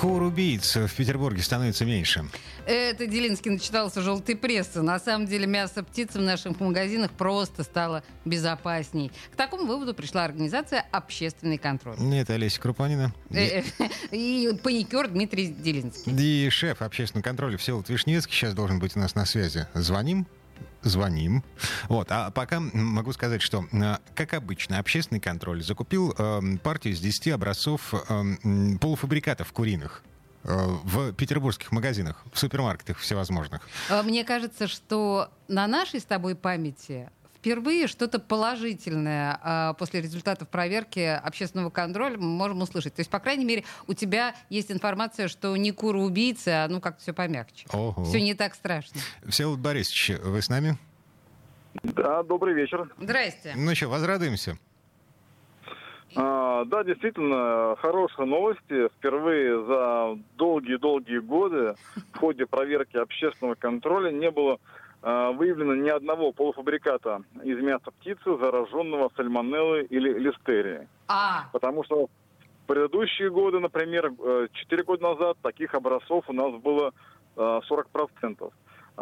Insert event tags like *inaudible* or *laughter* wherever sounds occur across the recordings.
Кур убийц в Петербурге становится меньше. Это Делинский начитался желтой прессы. На самом деле мясо птицы в наших магазинах просто стало безопасней. К такому выводу пришла организация «Общественный контроль». Это Олеся Крупанина. Э, *laughs* и паникер Дмитрий Делинский. И шеф общественного контроля Всеволод Вишневский сейчас должен быть у нас на связи. Звоним? Звоним. Вот. А пока могу сказать, что, э, как обычно, общественный контроль закупил э, партию из 10 образцов э, полуфабрикатов куриных э, в петербургских магазинах, в супермаркетах всевозможных. Мне кажется, что на нашей с тобой памяти впервые что-то положительное а, после результатов проверки общественного контроля мы можем услышать. То есть, по крайней мере, у тебя есть информация, что не кура убийца, а ну как все помягче. Ого. Все не так страшно. Всеволод Борисович, вы с нами? Да, добрый вечер. Здрасте. Ну что, возрадуемся? А, да, действительно, хорошие новости. Впервые за долгие-долгие годы в ходе проверки общественного контроля не было выявлено ни одного полуфабриката из мяса птицы, зараженного сальмонеллой или листерией. А. Потому что в предыдущие годы, например, 4 э, года назад таких образцов у нас было 40%.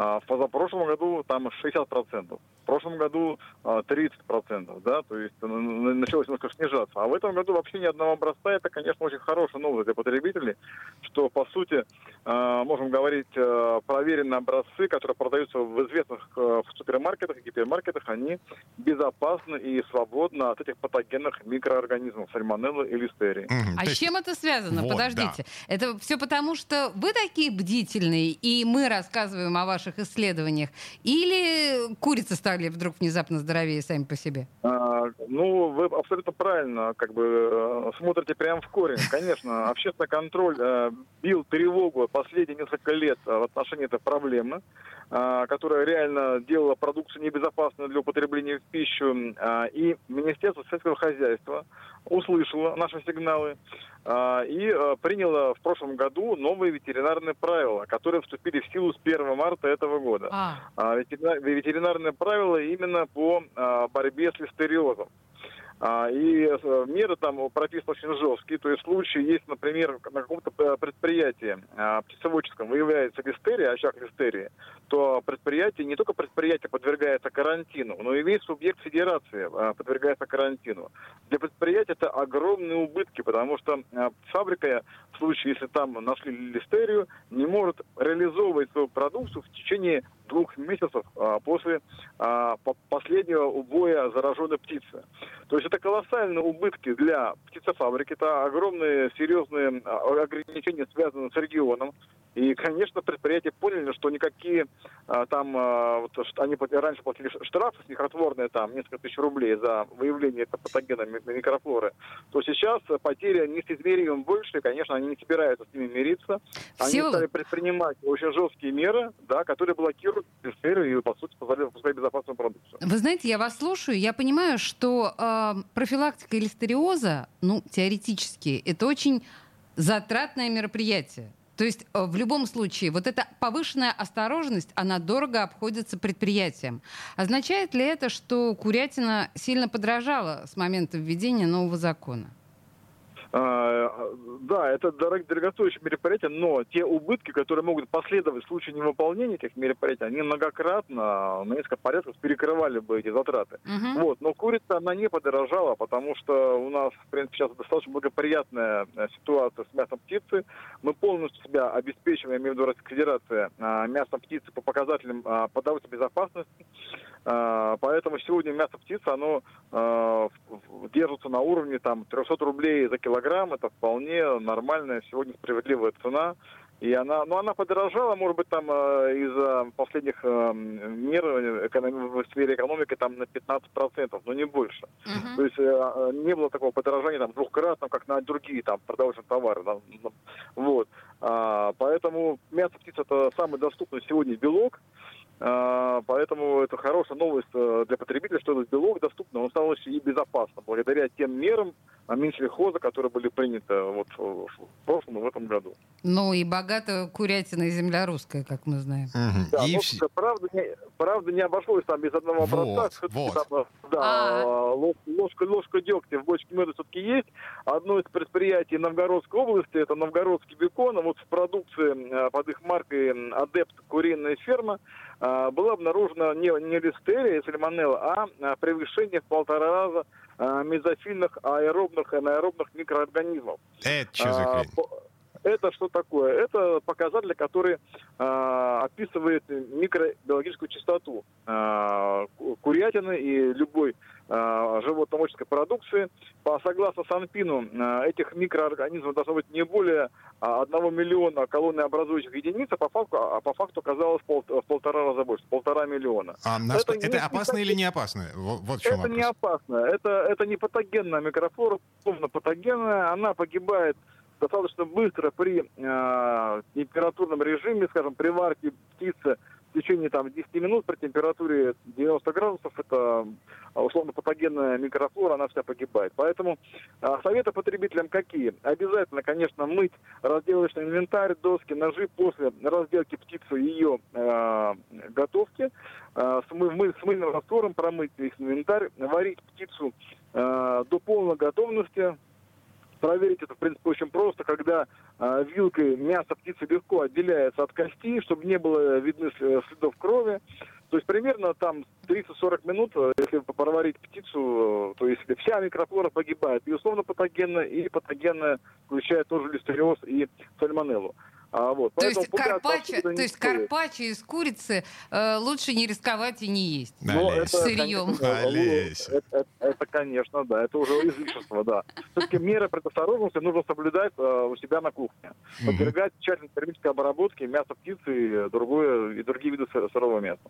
А в позапрошлом году там 60%. В прошлом году 30%, а, да, то есть началось немножко снижаться. А в этом году вообще ни одного образца, это, конечно, очень хорошая новость для потребителей, что, по сути, а, можем говорить, проверенные образцы, которые продаются в известных в супермаркетах и гипермаркетах, они безопасны и свободны от этих патогенных микроорганизмов, сальмонеллы и листерии. А с чем это связано? Вот, Подождите. Да. Это все потому, что вы такие бдительные, и мы рассказываем о ваших ваших исследованиях? Или курицы стали вдруг внезапно здоровее сами по себе? А, ну, вы абсолютно правильно как бы э, смотрите прямо в корень. *laughs* Конечно, общественный контроль э, бил тревогу последние несколько лет в отношении этой проблемы, э, которая реально делала продукцию небезопасной для употребления в пищу. Э, и Министерство сельского хозяйства услышало наши сигналы и приняла в прошлом году новые ветеринарные правила, которые вступили в силу с 1 марта этого года. А. а ветеринарные правила именно по борьбе с листериозом. А, и э, меры там прописаны очень жесткие. То есть в случае, если, например, на каком-то э, предприятии а, птицеводческом выявляется листерия, очаг листерии, то предприятие, не только предприятие подвергается карантину, но и весь субъект федерации а, подвергается карантину. Для предприятия это огромные убытки, потому что фабрика, в случае, если там нашли листерию, не может реализовывать свою продукцию в течение двух месяцев а, после а, последнего убоя зараженной птицы. То есть это колоссальные убытки для птицефабрики, это огромные серьезные а, ограничения, связанные с регионом. И, конечно, предприятия поняли, что никакие а, там, а, вот, они раньше платили штрафы смехотворные, там, несколько тысяч рублей за выявление патогена микрофлоры, то сейчас потери несоизмеримо больше, и, конечно, они не собираются с ними мириться. Они Все... стали предпринимать очень жесткие меры, да, которые блокируют сферу и, по сути, позволяют выпускать безопасную продукцию. Вы знаете, я вас слушаю, я понимаю, что э, профилактика листериоза, ну, теоретически, это очень затратное мероприятие. То есть э, в любом случае вот эта повышенная осторожность, она дорого обходится предприятиям. Означает ли это, что курятина сильно подражала с момента введения нового закона? А, да, это дорогостоящее мероприятие, но те убытки, которые могут последовать в случае невыполнения этих мероприятий, они многократно, на несколько порядков перекрывали бы эти затраты. Uh-huh. Вот. Но курица, она не подорожала, потому что у нас, в принципе, сейчас достаточно благоприятная э, ситуация с мясом птицы. Мы полностью себя обеспечиваем, я имею в виду Российская Федерация, а, мясом птицы по показателям а, продовольственной безопасности. Поэтому сегодня мясо птицы, оно держится на уровне там, 300 рублей за килограмм килограмм, это вполне нормальная, сегодня справедливая цена. И она, ну, она подорожала, может быть, там э, из-за последних э, мер в сфере экономики там на 15%, но не больше. Uh-huh. То есть э, не было такого подорожания там двухкратного, как на другие там продовольственные товары. Да, вот. А, поэтому мясо птиц это самый доступный сегодня белок. А, поэтому это хорошая новость э, для потребителя, что этот белок доступен, он стал еще и безопасно, благодаря тем мерам, Минсельхоза, которые были приняты вот в прошлом и в этом году. Ну и богато курятина и земля русская, как мы знаем. Угу. Да, и но, вс... правда, не, правда, не обошлось там без одного вот, образца. Вот. Там, да, а ложка, ложка дегтя в бочке меда все-таки есть. Одно из предприятий Новгородской области, это Новгородский бекон, а вот в продукции э, под их маркой «Адепт куриная ферма» э, была обнаружена не, не листерия и сальмонелла, а превышение в полтора раза э, мезофильных аэробных и анаэробных микроорганизмов. Это что за хрень? Это что такое? Это показатель, который э, описывает микробиологическую частоту э, курятины и любой э, животноводческой продукции. По, согласно Санпину, э, этих микроорганизмов должно быть не более одного миллиона колоннообразующих единиц, а по факту, а по факту оказалось пол, в полтора раза больше, полтора миллиона. А это, это не, опасно не, или не опасно? Вот, вот это вопрос. не опасно. Это, это не патогенная микрофлора, полно патогенная. Она погибает достаточно быстро при э, температурном режиме, скажем, при варке птицы в течение там, 10 минут при температуре 90 градусов, это а, условно патогенная микрофлора, она вся погибает. Поэтому э, советы потребителям какие? Обязательно, конечно, мыть разделочный инвентарь, доски, ножи после разделки птицы ее э, готовки, э, с, с мыльным раствором промыть весь инвентарь, варить птицу э, до полной готовности, Проверить это, в принципе, очень просто, э, вилкой мясо птицы легко отделяется от кости, чтобы не было видны следов крови. То есть примерно там 30-40 минут, э, если проварить птицу, э, то есть вся микрофлора погибает. И условно патогенная, и патогенная, включая тоже листериоз и сальмонеллу. А, вот. То, есть карпаччо, то есть карпаччо из курицы э, лучше не рисковать и не есть. Но это, сырьем. Конечно, это, это, это, конечно, да, это уже излишество, да. Все-таки меры предосторожности нужно соблюдать э, у себя на кухне. Подвергать тщательной термической обработке мясо птицы и, другое, и другие виды сырого мяса.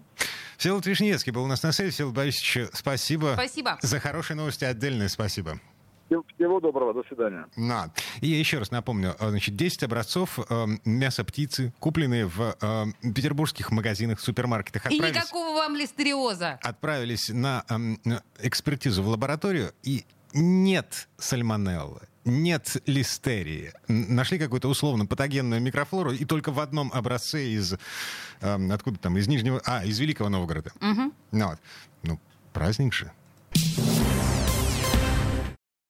Всеволод Вишневский был у нас на связи. Всеволод Борисович, спасибо. Спасибо. За хорошие новости отдельное спасибо. Всего доброго, до свидания. На. И я еще раз напомню, э, значит, 10 образцов э, мяса птицы, купленные в э, петербургских магазинах, супермаркетах. И никакого вам листериоза. Отправились на э, экспертизу в лабораторию, и нет сальмонеллы, нет листерии. Нашли какую-то условно патогенную микрофлору, и только в одном образце из... Э, откуда там? Из Нижнего... А, из Великого Новгорода. Угу. Ну, вот. ну, праздник же.